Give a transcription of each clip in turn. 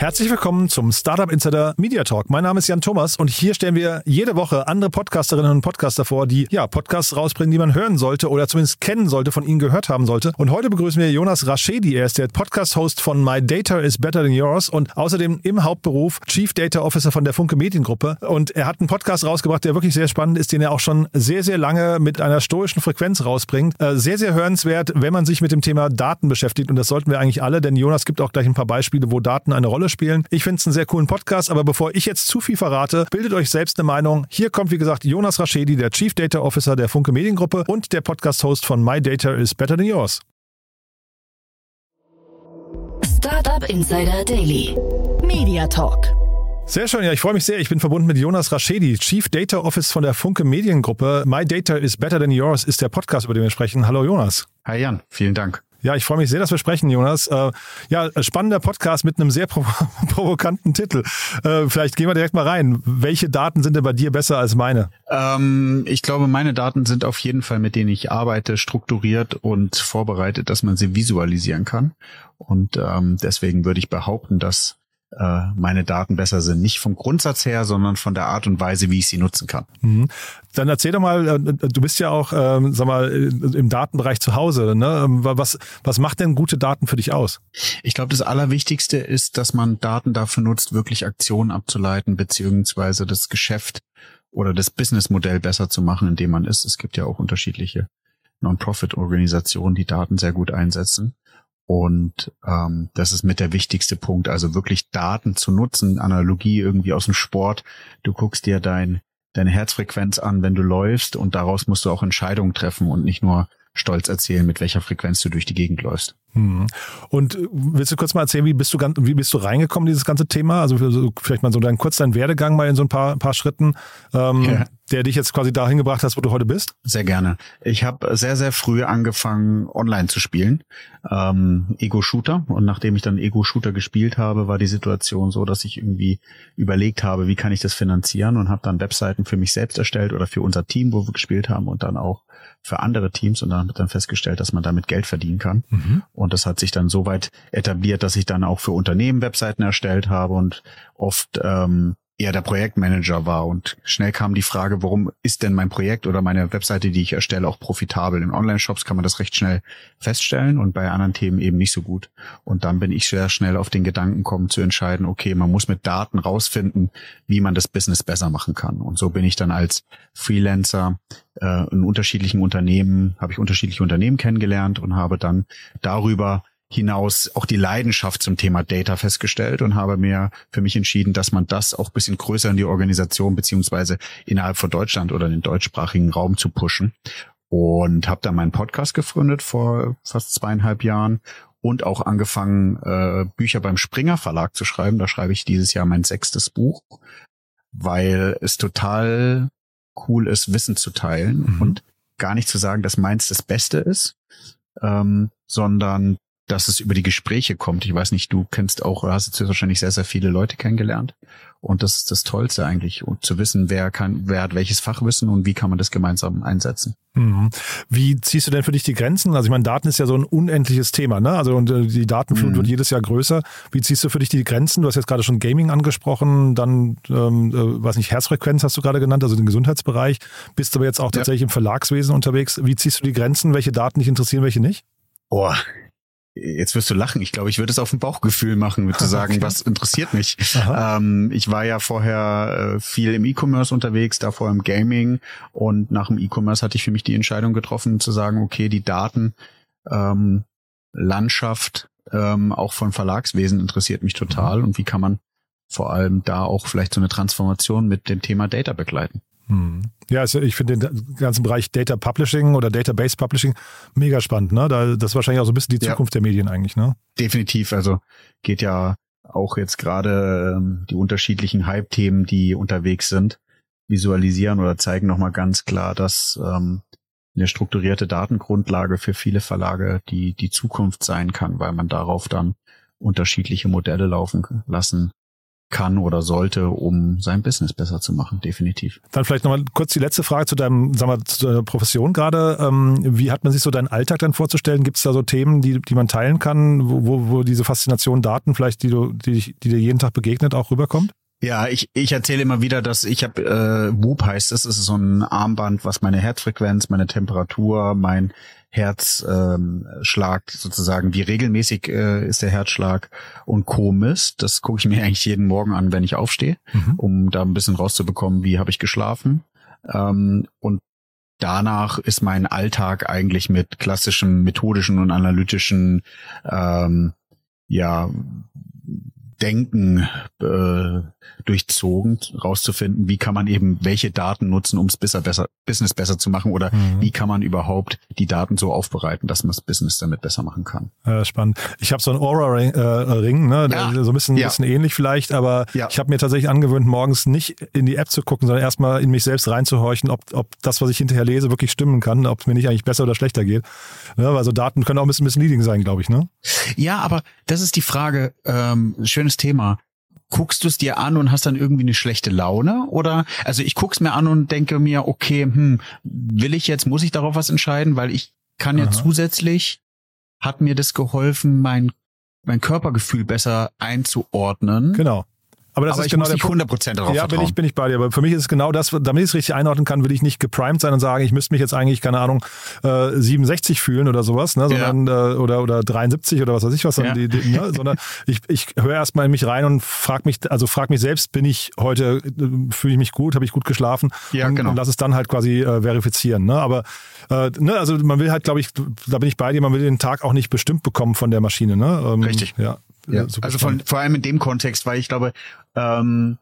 Herzlich willkommen zum Startup Insider Media Talk. Mein Name ist Jan Thomas und hier stellen wir jede Woche andere Podcasterinnen und Podcaster vor, die ja Podcasts rausbringen, die man hören sollte oder zumindest kennen sollte, von ihnen gehört haben sollte. Und heute begrüßen wir Jonas Raschedi. Er ist der Podcast-Host von My Data is Better Than Yours und außerdem im Hauptberuf Chief Data Officer von der Funke Mediengruppe. Und er hat einen Podcast rausgebracht, der wirklich sehr spannend ist, den er auch schon sehr, sehr lange mit einer stoischen Frequenz rausbringt. Äh, sehr, sehr hörenswert, wenn man sich mit dem Thema Daten beschäftigt. Und das sollten wir eigentlich alle, denn Jonas gibt auch gleich ein paar Beispiele, wo Daten eine Rolle spielen. Ich finde es einen sehr coolen Podcast, aber bevor ich jetzt zu viel verrate, bildet euch selbst eine Meinung. Hier kommt, wie gesagt, Jonas Raschedi, der Chief Data Officer der Funke Mediengruppe und der Podcast-Host von My Data is Better Than Yours. Startup Insider Daily. Media Talk. Sehr schön, ja, ich freue mich sehr. Ich bin verbunden mit Jonas Raschedi, Chief Data Office von der Funke Mediengruppe. My Data is Better Than Yours ist der Podcast, über den wir sprechen. Hallo Jonas. Hi Jan, vielen Dank. Ja, ich freue mich sehr, dass wir sprechen, Jonas. Äh, ja, spannender Podcast mit einem sehr provo provokanten Titel. Äh, vielleicht gehen wir direkt mal rein. Welche Daten sind denn bei dir besser als meine? Ähm, ich glaube, meine Daten sind auf jeden Fall, mit denen ich arbeite, strukturiert und vorbereitet, dass man sie visualisieren kann. Und ähm, deswegen würde ich behaupten, dass äh, meine Daten besser sind. Nicht vom Grundsatz her, sondern von der Art und Weise, wie ich sie nutzen kann. Mhm. Dann erzähl doch mal, äh, du bist ja auch, ähm, sag mal, im Datenbereich zu Hause. Ne? Ähm, was, was macht denn gute Daten für dich aus? Ich glaube, das Allerwichtigste ist, dass man Daten dafür nutzt, wirklich Aktionen abzuleiten, beziehungsweise das Geschäft oder das Businessmodell besser zu machen, in dem man ist. Es gibt ja auch unterschiedliche Non-Profit-Organisationen, die Daten sehr gut einsetzen. Und ähm, das ist mit der wichtigste Punkt, also wirklich Daten zu nutzen, Analogie irgendwie aus dem Sport. Du guckst dir dein, deine Herzfrequenz an, wenn du läufst und daraus musst du auch Entscheidungen treffen und nicht nur stolz erzählen, mit welcher Frequenz du durch die Gegend läufst. Hm. Und äh, willst du kurz mal erzählen, wie bist du ganz, wie bist du reingekommen in dieses ganze Thema? Also vielleicht mal so dein kurz deinen Werdegang mal in so ein paar, paar Schritten. Ähm, ja der dich jetzt quasi dahin gebracht hat, wo du heute bist? Sehr gerne. Ich habe sehr, sehr früh angefangen, online zu spielen. Ähm, Ego-Shooter. Und nachdem ich dann Ego-Shooter gespielt habe, war die Situation so, dass ich irgendwie überlegt habe, wie kann ich das finanzieren und habe dann Webseiten für mich selbst erstellt oder für unser Team, wo wir gespielt haben und dann auch für andere Teams und dann habe dann festgestellt, dass man damit Geld verdienen kann. Mhm. Und das hat sich dann so weit etabliert, dass ich dann auch für Unternehmen Webseiten erstellt habe und oft ähm, eher der Projektmanager war und schnell kam die Frage, warum ist denn mein Projekt oder meine Webseite, die ich erstelle, auch profitabel? In Online-Shops kann man das recht schnell feststellen und bei anderen Themen eben nicht so gut. Und dann bin ich sehr schnell auf den Gedanken kommen zu entscheiden, okay, man muss mit Daten rausfinden, wie man das Business besser machen kann. Und so bin ich dann als Freelancer äh, in unterschiedlichen Unternehmen, habe ich unterschiedliche Unternehmen kennengelernt und habe dann darüber hinaus auch die Leidenschaft zum Thema Data festgestellt und habe mir für mich entschieden, dass man das auch bisschen größer in die Organisation beziehungsweise innerhalb von Deutschland oder in den deutschsprachigen Raum zu pushen. Und habe dann meinen Podcast gegründet vor fast zweieinhalb Jahren und auch angefangen, äh, Bücher beim Springer Verlag zu schreiben. Da schreibe ich dieses Jahr mein sechstes Buch, weil es total cool ist, Wissen zu teilen mhm. und gar nicht zu sagen, dass meins das Beste ist, ähm, sondern dass es über die Gespräche kommt. Ich weiß nicht, du kennst auch, hast jetzt wahrscheinlich sehr, sehr viele Leute kennengelernt. Und das ist das Tollste eigentlich, und zu wissen, wer kann, wer hat welches Fachwissen und wie kann man das gemeinsam einsetzen. Mhm. Wie ziehst du denn für dich die Grenzen? Also ich meine, Daten ist ja so ein unendliches Thema, ne? Also und äh, die Datenflut mhm. wird jedes Jahr größer. Wie ziehst du für dich die Grenzen? Du hast jetzt gerade schon Gaming angesprochen, dann, ähm, äh, weiß nicht, Herzfrequenz hast du gerade genannt, also den Gesundheitsbereich. Bist aber jetzt auch tatsächlich ja. im Verlagswesen unterwegs. Wie ziehst du die Grenzen? Welche Daten dich interessieren, welche nicht? Oh, Jetzt wirst du lachen. Ich glaube, ich würde es auf ein Bauchgefühl machen, mit zu sagen, okay. was interessiert mich. Ähm, ich war ja vorher äh, viel im E-Commerce unterwegs, davor im Gaming und nach dem E-Commerce hatte ich für mich die Entscheidung getroffen, zu sagen, okay, die Daten, ähm, Landschaft, ähm, auch von Verlagswesen interessiert mich total mhm. und wie kann man vor allem da auch vielleicht so eine Transformation mit dem Thema Data begleiten. Hm. Ja, also ich finde den ganzen Bereich Data Publishing oder Database Publishing mega spannend. Ne? Da, das ist wahrscheinlich auch so ein bisschen die Zukunft ja. der Medien eigentlich. Ne? Definitiv. Also geht ja auch jetzt gerade ähm, die unterschiedlichen Hype-Themen, die unterwegs sind, visualisieren oder zeigen nochmal ganz klar, dass ähm, eine strukturierte Datengrundlage für viele Verlage die, die Zukunft sein kann, weil man darauf dann unterschiedliche Modelle laufen lassen kann oder sollte, um sein Business besser zu machen, definitiv. Dann vielleicht nochmal kurz die letzte Frage zu deinem, sagen wir, zu deiner Profession gerade. Ähm, wie hat man sich so deinen Alltag dann vorzustellen? Gibt es da so Themen, die, die man teilen kann, wo, wo diese Faszination Daten vielleicht, die du, die, die dir jeden Tag begegnet, auch rüberkommt? Ja, ich, ich erzähle immer wieder, dass ich habe äh, Whoop heißt es, es ist so ein Armband, was meine Herzfrequenz, meine Temperatur, mein Herzschlag ähm, sozusagen, wie regelmäßig äh, ist der Herzschlag und Co. misst. Das gucke ich mir eigentlich jeden Morgen an, wenn ich aufstehe, mhm. um da ein bisschen rauszubekommen, wie habe ich geschlafen. Ähm, und danach ist mein Alltag eigentlich mit klassischen methodischen und analytischen ähm, ja Denken äh, durchzogen, rauszufinden, wie kann man eben welche Daten nutzen, um es besser, besser, Business besser zu machen oder mhm. wie kann man überhaupt die Daten so aufbereiten, dass man das Business damit besser machen kann. Ja, spannend. Ich habe so einen Aura-Ring, äh, Ring, ne? Ja. so ein bisschen, ja. bisschen ähnlich vielleicht, aber ja. ich habe mir tatsächlich angewöhnt, morgens nicht in die App zu gucken, sondern erstmal in mich selbst reinzuhorchen, ob, ob das, was ich hinterher lese, wirklich stimmen kann, ob es mir nicht eigentlich besser oder schlechter geht. Ja, also Daten können auch ein bisschen, bisschen leading sein, glaube ich. Ne? Ja, aber das ist die Frage, ähm, schönes Thema guckst du es dir an und hast dann irgendwie eine schlechte Laune? Oder, also ich guck's mir an und denke mir, okay, hm, will ich jetzt, muss ich darauf was entscheiden? Weil ich kann ja Aha. zusätzlich, hat mir das geholfen, mein, mein Körpergefühl besser einzuordnen. Genau. Aber das aber ist genau der Punkt. 100% darauf ja, bin ich, bin ich bei dir. Aber für mich ist es genau das, damit ich es richtig einordnen kann, will ich nicht geprimed sein und sagen, ich müsste mich jetzt eigentlich, keine Ahnung, äh, 67 fühlen oder sowas, ne? sondern ja. äh, oder, oder 73 oder was weiß ich was, ja. die, die, ne? sondern ich, ich höre erstmal in mich rein und frage mich, also frage mich selbst, bin ich heute, äh, fühle ich mich gut, habe ich gut geschlafen ja, und, genau. und lass es dann halt quasi äh, verifizieren. Ne? Aber äh, ne, also man will halt, glaube ich, da bin ich bei dir, man will den Tag auch nicht bestimmt bekommen von der Maschine. Ne? Ähm, Richtig. Ja. Ja. Also von, vor allem in dem Kontext, weil ich glaube, ähm,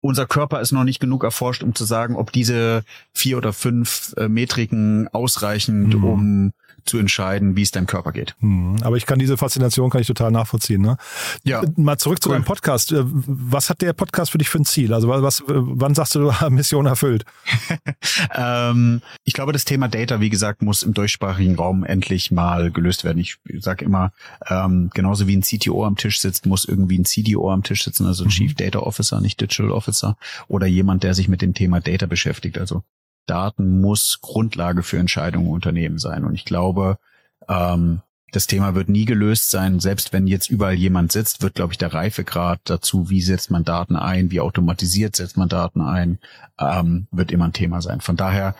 unser Körper ist noch nicht genug erforscht, um zu sagen, ob diese vier oder fünf äh, Metriken ausreichend, mhm. um zu entscheiden, wie es deinem Körper geht. Hm, aber ich kann diese Faszination kann ich total nachvollziehen. Ne? Ja. Mal zurück cool. zu deinem Podcast. Äh, was hat der Podcast für dich für ein Ziel? Also was, wann sagst du, du Mission erfüllt? ähm, ich glaube, das Thema Data, wie gesagt, muss im deutschsprachigen Raum endlich mal gelöst werden. Ich sage immer, ähm, genauso wie ein CTO am Tisch sitzt, muss irgendwie ein CDO am Tisch sitzen, also ein mhm. Chief Data Officer, nicht Digital Officer, oder jemand, der sich mit dem Thema Data beschäftigt. Also Daten muss Grundlage für Entscheidungen Unternehmen sein. Und ich glaube, ähm, das Thema wird nie gelöst sein. Selbst wenn jetzt überall jemand sitzt, wird, glaube ich, der Reifegrad dazu, wie setzt man Daten ein, wie automatisiert setzt man Daten ein, ähm, wird immer ein Thema sein. Von daher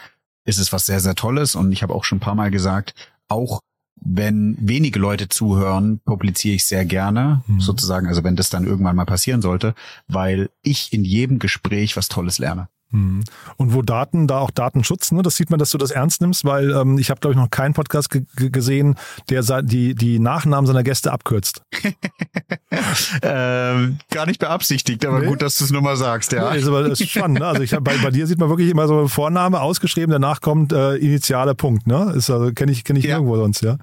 ist es was sehr, sehr Tolles. Und ich habe auch schon ein paar Mal gesagt, auch wenn wenige Leute zuhören, publiziere ich sehr gerne, mhm. sozusagen, also wenn das dann irgendwann mal passieren sollte, weil ich in jedem Gespräch was Tolles lerne. Mhm. Und wo Daten, da auch Datenschutz, ne, das sieht man, dass du das ernst nimmst, weil ähm, ich habe, glaube ich, noch keinen Podcast gesehen, der die, die Nachnamen seiner Gäste abkürzt. ähm, gar nicht beabsichtigt, aber nee? gut, dass du es nur mal sagst, ja. Nee, ist aber das ist spannend. Ne? Also ich hab, bei, bei dir sieht man wirklich immer so Vorname ausgeschrieben, danach kommt äh, initiale Punkt, ne? Ist also kenne ich kenne ich ja. nirgendwo sonst, ja.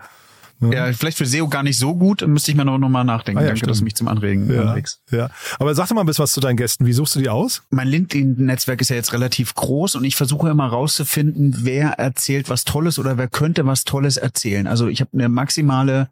Ja. vielleicht für SEO gar nicht so gut, müsste ich mir noch, noch mal nachdenken. Ah, ja, Danke, stimmt. dass du mich zum Anregen ja, anregst. Ja, aber sag doch mal ein bisschen was zu deinen Gästen. Wie suchst du die aus? Mein LinkedIn-Netzwerk ist ja jetzt relativ groß und ich versuche immer rauszufinden, wer erzählt was Tolles oder wer könnte was Tolles erzählen. Also ich habe eine maximale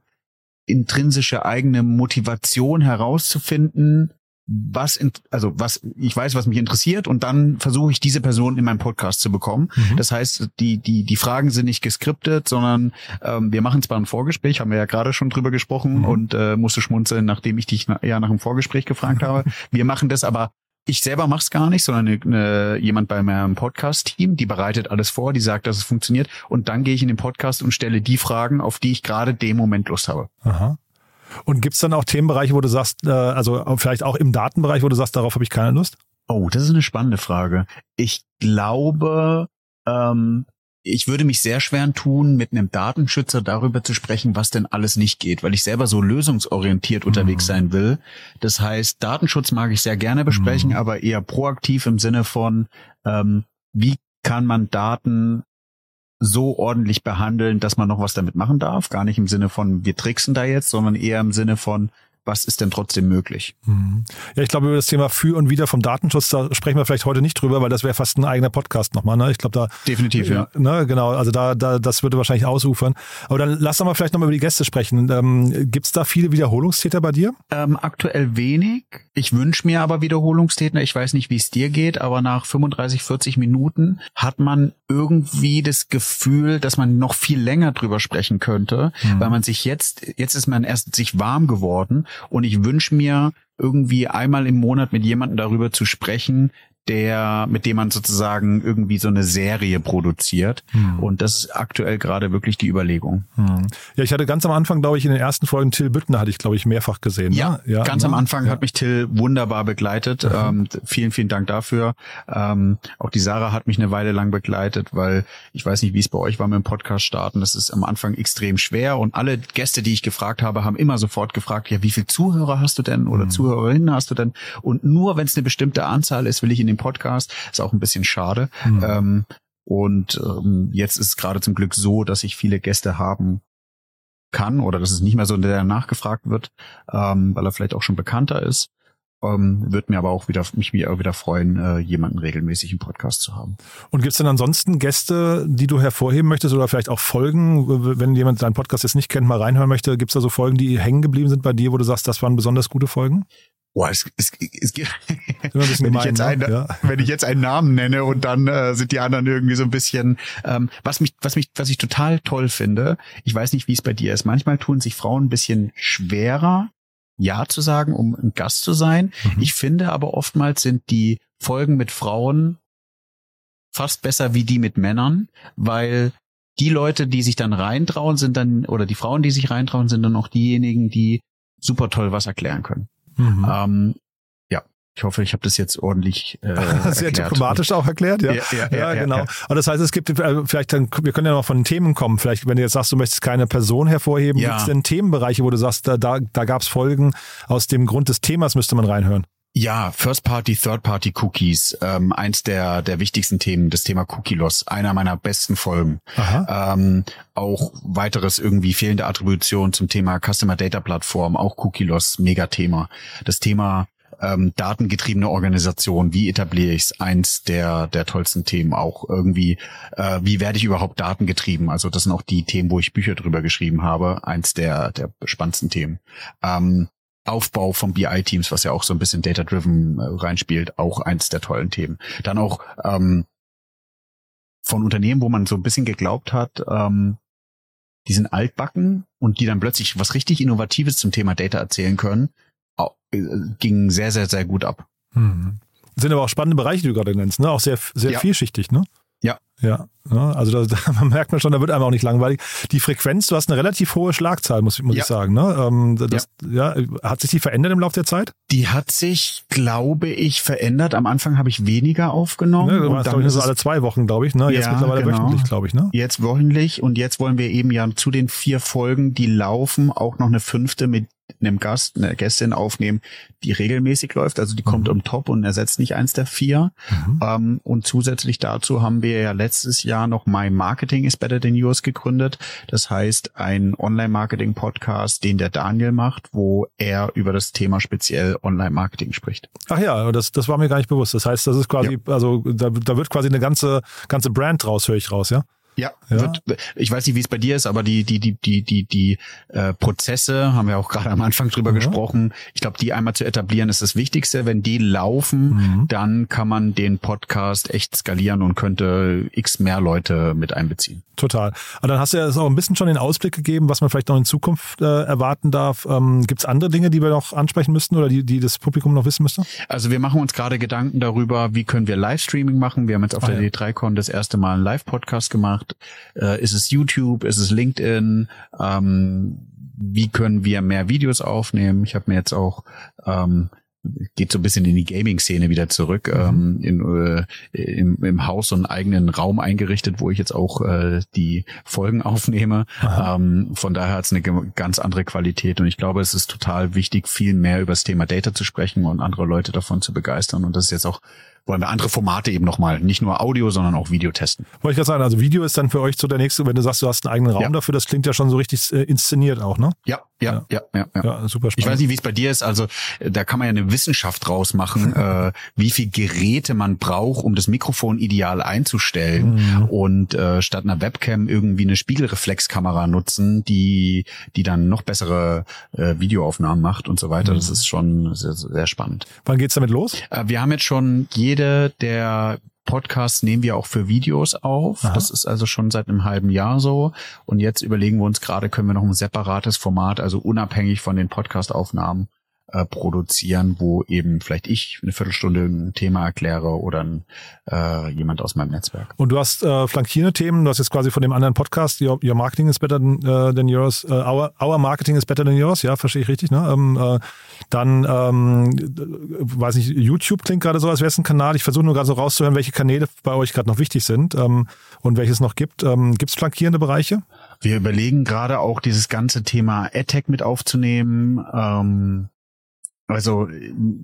intrinsische eigene Motivation herauszufinden, was, in, also was, ich weiß, was mich interessiert und dann versuche ich diese Person in meinem Podcast zu bekommen. Mhm. Das heißt, die, die, die Fragen sind nicht geskriptet, sondern ähm, wir machen zwar ein Vorgespräch, haben wir ja gerade schon drüber gesprochen mhm. und äh, musste schmunzeln, nachdem ich dich na, ja nach dem Vorgespräch gefragt habe. Wir machen das aber ich selber mach's gar nicht, sondern eine, eine, jemand bei meinem Podcast-Team, die bereitet alles vor, die sagt, dass es funktioniert. Und dann gehe ich in den Podcast und stelle die Fragen, auf die ich gerade dem Moment Lust habe. Aha. Und gibt's dann auch Themenbereiche, wo du sagst, äh, also vielleicht auch im Datenbereich, wo du sagst, darauf habe ich keine Lust? Oh, das ist eine spannende Frage. Ich glaube, ähm, ich würde mich sehr schwer tun, mit einem Datenschützer darüber zu sprechen, was denn alles nicht geht, weil ich selber so lösungsorientiert mhm. unterwegs sein will. Das heißt, Datenschutz mag ich sehr gerne besprechen, mhm. aber eher proaktiv im Sinne von, ähm, wie kann man Daten so ordentlich behandeln, dass man noch was damit machen darf. Gar nicht im Sinne von, wir tricksen da jetzt, sondern eher im Sinne von, was ist denn trotzdem möglich? Mhm. Ja, ich glaube, über das Thema Für und Wider vom Datenschutz, da sprechen wir vielleicht heute nicht drüber, weil das wäre fast ein eigener Podcast nochmal. Ne? Ich glaube, da. Definitiv, ja. Ne, genau, also da, da, das würde wahrscheinlich ausufern. Aber dann lass doch mal vielleicht nochmal über die Gäste sprechen. Ähm, Gibt es da viele Wiederholungstäter bei dir? Ähm, aktuell wenig. Ich wünsche mir aber Wiederholungstäter. Ich weiß nicht, wie es dir geht, aber nach 35, 40 Minuten hat man irgendwie das Gefühl, dass man noch viel länger drüber sprechen könnte, mhm. weil man sich jetzt, jetzt ist man erst sich warm geworden und ich wünsche mir irgendwie einmal im Monat mit jemandem darüber zu sprechen, der, mit dem man sozusagen irgendwie so eine Serie produziert. Hm. Und das ist aktuell gerade wirklich die Überlegung. Hm. Ja, ich hatte ganz am Anfang, glaube ich, in den ersten Folgen Till Büttner hatte ich, glaube ich, mehrfach gesehen. Ja, ne? ja ganz ne? am Anfang ja. hat mich Till wunderbar begleitet. Mhm. Ähm, vielen, vielen Dank dafür. Ähm, auch die Sarah hat mich eine Weile lang begleitet, weil ich weiß nicht, wie es bei euch war mit dem Podcast starten. Das ist am Anfang extrem schwer und alle Gäste, die ich gefragt habe, haben immer sofort gefragt, ja, wie viel Zuhörer hast du denn oder mhm. Zuhörerinnen hast du denn? Und nur wenn es eine bestimmte Anzahl ist, will ich in den dem Podcast. Ist auch ein bisschen schade. Mhm. Ähm, und ähm, jetzt ist es gerade zum Glück so, dass ich viele Gäste haben kann oder dass es nicht mehr so der nachgefragt wird, ähm, weil er vielleicht auch schon bekannter ist. Ähm, wird mir aber auch wieder mich wieder, wieder freuen, äh, jemanden regelmäßig im Podcast zu haben. Und gibt es denn ansonsten Gäste, die du hervorheben möchtest oder vielleicht auch Folgen, wenn jemand deinen Podcast jetzt nicht kennt, mal reinhören möchte, gibt es da so Folgen, die hängen geblieben sind bei dir, wo du sagst, das waren besonders gute Folgen? Boah, es, es, es, es wenn, gemein, ich jetzt ne? einen, ja. wenn ich jetzt einen Namen nenne und dann äh, sind die anderen irgendwie so ein bisschen, ähm, was mich, was mich, was ich total toll finde, ich weiß nicht, wie es bei dir ist. Manchmal tun sich Frauen ein bisschen schwerer, Ja zu sagen, um ein Gast zu sein. Mhm. Ich finde aber oftmals sind die Folgen mit Frauen fast besser wie die mit Männern, weil die Leute, die sich dann reintrauen, sind dann, oder die Frauen, die sich reintrauen, sind dann auch diejenigen, die super toll was erklären können. Mhm. Ähm, ja, ich hoffe, ich habe das jetzt ordentlich äh, sehr erklärt. diplomatisch auch erklärt, ja. Ja, ja, ja, ja genau. Aber das heißt, es gibt äh, vielleicht dann, wir können ja noch von Themen kommen. Vielleicht, wenn du jetzt sagst, du möchtest keine Person hervorheben, gibt es denn Themenbereiche, wo du sagst, da, da, da gab es Folgen aus dem Grund des Themas müsste man reinhören? Ja, First Party, Third Party Cookies, ähm, eins der der wichtigsten Themen, das Thema Cookie Loss, einer meiner besten Folgen. Ähm, auch weiteres irgendwie fehlende Attribution zum Thema Customer Data Plattform, auch Cookie Loss, Megathema. Das Thema ähm, datengetriebene Organisation, wie etabliere ich es? Eins der der tollsten Themen auch irgendwie. Äh, wie werde ich überhaupt datengetrieben? Also das sind auch die Themen, wo ich Bücher drüber geschrieben habe. Eins der der spannendsten Themen. Ähm, Aufbau von BI-Teams, was ja auch so ein bisschen data-driven äh, reinspielt, auch eins der tollen Themen. Dann auch ähm, von Unternehmen, wo man so ein bisschen geglaubt hat, ähm, die sind altbacken und die dann plötzlich was richtig Innovatives zum Thema Data erzählen können, auch, äh, ging sehr, sehr, sehr gut ab. Hm. Sind aber auch spannende Bereiche, die du gerade nennst, ne? Auch sehr, sehr ja. vielschichtig, ne? Ja. Ja, also da, da merkt man schon, da wird einem auch nicht langweilig. Die Frequenz, du hast eine relativ hohe Schlagzahl, muss, muss ja. ich sagen. Ne? Ähm, das, ja. ja. Hat sich die verändert im Laufe der Zeit? Die hat sich, glaube ich, verändert. Am Anfang habe ich weniger aufgenommen. Ne, und dann ist so alle zwei Wochen, glaube ich. Ne? Jetzt ja, mittlerweile genau. wöchentlich, glaube ich. Ne? Jetzt wöchentlich und jetzt wollen wir eben ja zu den vier Folgen, die laufen, auch noch eine fünfte mit einem Gast, eine Gästin aufnehmen, die regelmäßig läuft. Also die mhm. kommt um Top und ersetzt nicht eins der vier. Mhm. Ähm, und zusätzlich dazu haben wir ja letztes Jahr noch My Marketing is Better Than Yours gegründet. Das heißt, ein Online-Marketing-Podcast, den der Daniel macht, wo er über das Thema speziell Online-Marketing spricht. Ach ja, das, das war mir gar nicht bewusst. Das heißt, das ist quasi, ja. also da, da wird quasi eine ganze, ganze Brand draus, höre ich raus, ja? Ja, ja. Wird, ich weiß nicht, wie es bei dir ist, aber die die die die die die äh, Prozesse haben wir auch gerade am Anfang drüber mhm. gesprochen. Ich glaube, die einmal zu etablieren ist das Wichtigste. Wenn die laufen, mhm. dann kann man den Podcast echt skalieren und könnte x mehr Leute mit einbeziehen. Total. Aber dann hast du ja auch ein bisschen schon den Ausblick gegeben, was man vielleicht noch in Zukunft äh, erwarten darf. Ähm, Gibt es andere Dinge, die wir noch ansprechen müssten oder die, die das Publikum noch wissen müsste? Also wir machen uns gerade Gedanken darüber, wie können wir Livestreaming machen. Wir haben jetzt auf ah, der ja. D3Con das erste Mal einen Live-Podcast gemacht. Äh, ist es YouTube? Ist es LinkedIn? Ähm, wie können wir mehr Videos aufnehmen? Ich habe mir jetzt auch ähm, geht so ein bisschen in die Gaming-Szene wieder zurück, mhm. ähm, in, äh, im, im Haus so einen eigenen Raum eingerichtet, wo ich jetzt auch äh, die Folgen aufnehme. Ähm, von daher hat es eine ganz andere Qualität und ich glaube, es ist total wichtig, viel mehr über das Thema Data zu sprechen und andere Leute davon zu begeistern und das ist jetzt auch wollen wir andere Formate eben nochmal, nicht nur Audio, sondern auch Video testen. Wollte ich gerade sagen, also Video ist dann für euch so der nächste, wenn du sagst, du hast einen eigenen Raum Ja. dafür, das klingt ja schon so richtig äh, inszeniert auch, ne? Ja, ja, ja, ja. ja. Ja, super Ich spannend. weiß nicht, wie es bei dir ist. Also äh, da kann man ja eine Wissenschaft draus machen, äh, wie viel Geräte man braucht, um das Mikrofon ideal einzustellen und äh, statt einer Webcam irgendwie eine Spiegelreflexkamera nutzen, die die dann noch bessere äh, Videoaufnahmen macht und so weiter. Das ist schon sehr, sehr spannend. Wann geht's damit los? Äh, wir haben jetzt schon jede der Podcasts nehmen wir auch für Videos auf. Aha. Das ist also schon seit einem halben Jahr so. Und jetzt überlegen wir uns gerade, können wir noch ein separates Format, also unabhängig von den Podcast-Aufnahmen, äh, produzieren, wo eben vielleicht ich eine Viertelstunde ein Thema erkläre oder ein, äh, jemand aus meinem Netzwerk. Und du hast äh, flankierende Themen, du hast jetzt quasi von dem anderen Podcast, Your, your Marketing is better than, äh, than yours, äh, our, our Marketing is better than yours, ja, verstehe ich richtig, ne? Ähm, äh, dann, ähm, äh, weiß nicht, YouTube klingt gerade so, als wäre es ein Kanal. Ich versuche nur gerade so rauszuhören, welche Kanäle bei euch gerade noch wichtig sind ähm, und welches noch gibt. Ähm, Gibt es flankierende Bereiche? Wir überlegen gerade auch dieses ganze Thema AdTech mit aufzunehmen. Ähm, also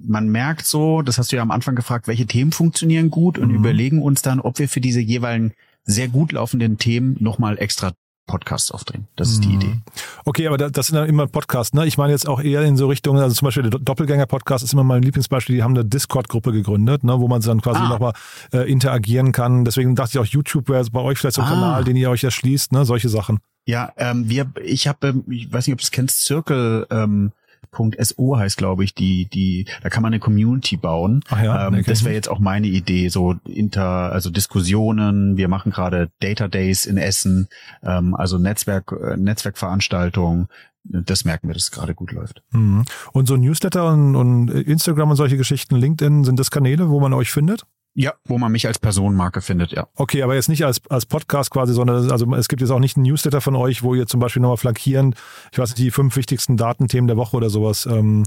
man merkt so, das hast du ja am Anfang gefragt, welche Themen funktionieren gut und Mhm. überlegen uns dann, ob wir für diese jeweiligen sehr gut laufenden Themen nochmal extra Podcasts aufdrehen. Das ist die Mhm. Idee. Okay, aber da- das sind dann immer Podcasts, ne? Ich meine jetzt auch eher in so Richtungen, also zum Beispiel der Do- Doppelgänger-Podcast ist immer mein Lieblingsbeispiel, die haben eine Discord-Gruppe gegründet, ne? wo man dann quasi Ah. nochmal äh, interagieren kann. Deswegen dachte ich auch, YouTube wäre bei euch vielleicht so ein Ah. Kanal, den ihr euch erschließt, ne? Solche Sachen. Ja, ähm, wir, ich habe, ähm, ich weiß nicht, ob du es kennst, Circle. Ähm, .so heißt, glaube ich, die, die, da kann man eine Community bauen. Ach ja, ähm, das wäre jetzt auch meine Idee, so inter, also Diskussionen. Wir machen gerade Data Days in Essen, ähm, also Netzwerk, äh, Netzwerkveranstaltungen. Das merken wir, dass es gerade gut läuft. Mhm. Und so Newsletter und, und Instagram und solche Geschichten, LinkedIn, sind das Kanäle, wo man euch findet? Ja, wo man mich als Personenmarke findet, ja. Okay, aber jetzt nicht als, als Podcast quasi, sondern also es gibt jetzt auch nicht einen Newsletter von euch, wo ihr zum Beispiel nochmal flankierend, ich weiß nicht, die fünf wichtigsten Datenthemen der Woche oder sowas ähm,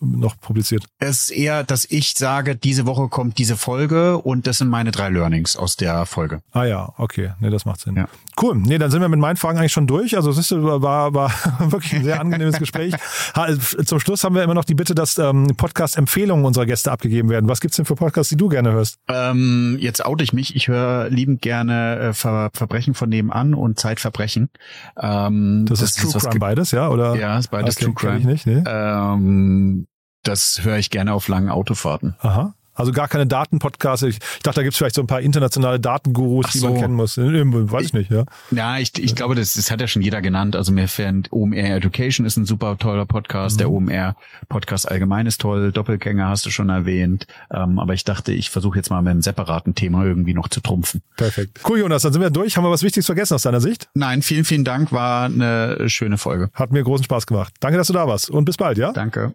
noch publiziert. Es ist eher, dass ich sage, diese Woche kommt diese Folge und das sind meine drei Learnings aus der Folge. Ah ja, okay, nee, das macht Sinn. Ja. Cool, nee, dann sind wir mit meinen Fragen eigentlich schon durch. Also siehst du, war, war wirklich ein sehr angenehmes Gespräch. Zum Schluss haben wir immer noch die Bitte, dass ähm, Podcast-Empfehlungen unserer Gäste abgegeben werden. Was gibt's denn für Podcasts, die du gerne hörst? Ähm, jetzt oute ich mich. Ich höre liebend gerne äh, Ver Verbrechen von nebenan und Zeitverbrechen. Ähm, Das, ist True Crime beides, ja? Oder? Ja, ist beides Okay, True Crime. Ich nicht, nee. Ähm, das höre ich gerne auf langen Autofahrten. Aha. Also gar keine Datenpodcasts. Ich, ich dachte, da gibt's vielleicht so ein paar internationale Datengurus, Ach die man so. kennen muss. Äh, Weiß ich nicht, ja. Ja, ich, ich glaube, das, das hat ja schon jeder genannt. Also mir fällt OMR Education ist ein super toller Podcast. Der OMR Podcast allgemein ist toll. Doppelgänger hast du schon erwähnt. Ähm, aber ich dachte, ich versuche jetzt mal mit einem separaten Thema irgendwie noch zu trumpfen. Perfekt. Cool, Jonas, dann sind wir durch. Haben wir was Wichtiges vergessen aus deiner Sicht? Nein, vielen, vielen Dank. War eine schöne Folge. Hat mir großen Spaß gemacht. Danke, dass du da warst und bis bald, ja? Danke.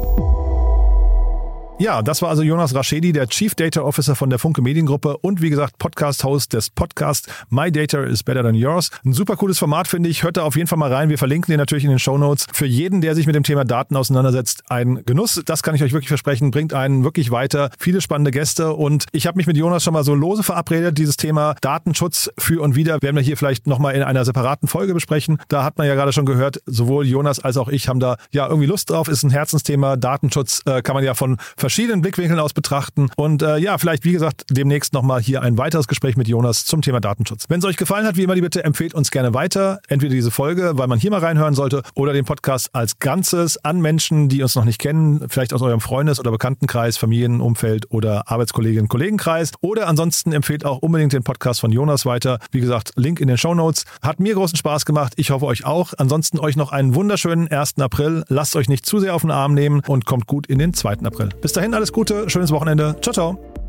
Ja, das war also Jonas Raschedi, der Chief Data Officer von der Funke Mediengruppe und wie gesagt Podcast-Host des Podcasts My Data is Better Than Yours. Ein super cooles Format, finde ich. Hört da auf jeden Fall mal rein. Wir verlinken den natürlich in den Show Notes. Für jeden, der sich mit dem Thema Daten auseinandersetzt, ein Genuss. Das kann ich euch wirklich versprechen. Bringt einen wirklich weiter. Viele spannende Gäste und ich habe mich mit Jonas schon mal so lose verabredet. Dieses Thema Datenschutz für und wieder werden wir hier vielleicht nochmal in einer separaten Folge besprechen. Da hat man ja gerade schon gehört, sowohl Jonas als auch ich haben da ja irgendwie Lust drauf. Ist ein Herzensthema. Datenschutz äh, kann man ja von verschiedenen Blickwinkeln aus betrachten. Und äh, ja, vielleicht, wie gesagt, demnächst nochmal hier ein weiteres Gespräch mit Jonas zum Thema Datenschutz. Wenn es euch gefallen hat, wie immer die Bitte, empfehlt uns gerne weiter. Entweder diese Folge, weil man hier mal reinhören sollte, oder den Podcast als Ganzes an Menschen, die uns noch nicht kennen, vielleicht aus eurem Freundes- oder Bekanntenkreis, Familienumfeld oder Arbeitskolleginnen- Kollegenkreis. Oder ansonsten empfehlt auch unbedingt den Podcast von Jonas weiter. Wie gesagt, Link in den Show Notes. Hat mir großen Spaß gemacht. Ich hoffe euch auch. Ansonsten euch noch einen wunderschönen 1. April. Lasst euch nicht zu sehr auf den Arm nehmen und kommt gut in den 2. April. Bis dahin alles Gute, schönes Wochenende. Ciao, ciao.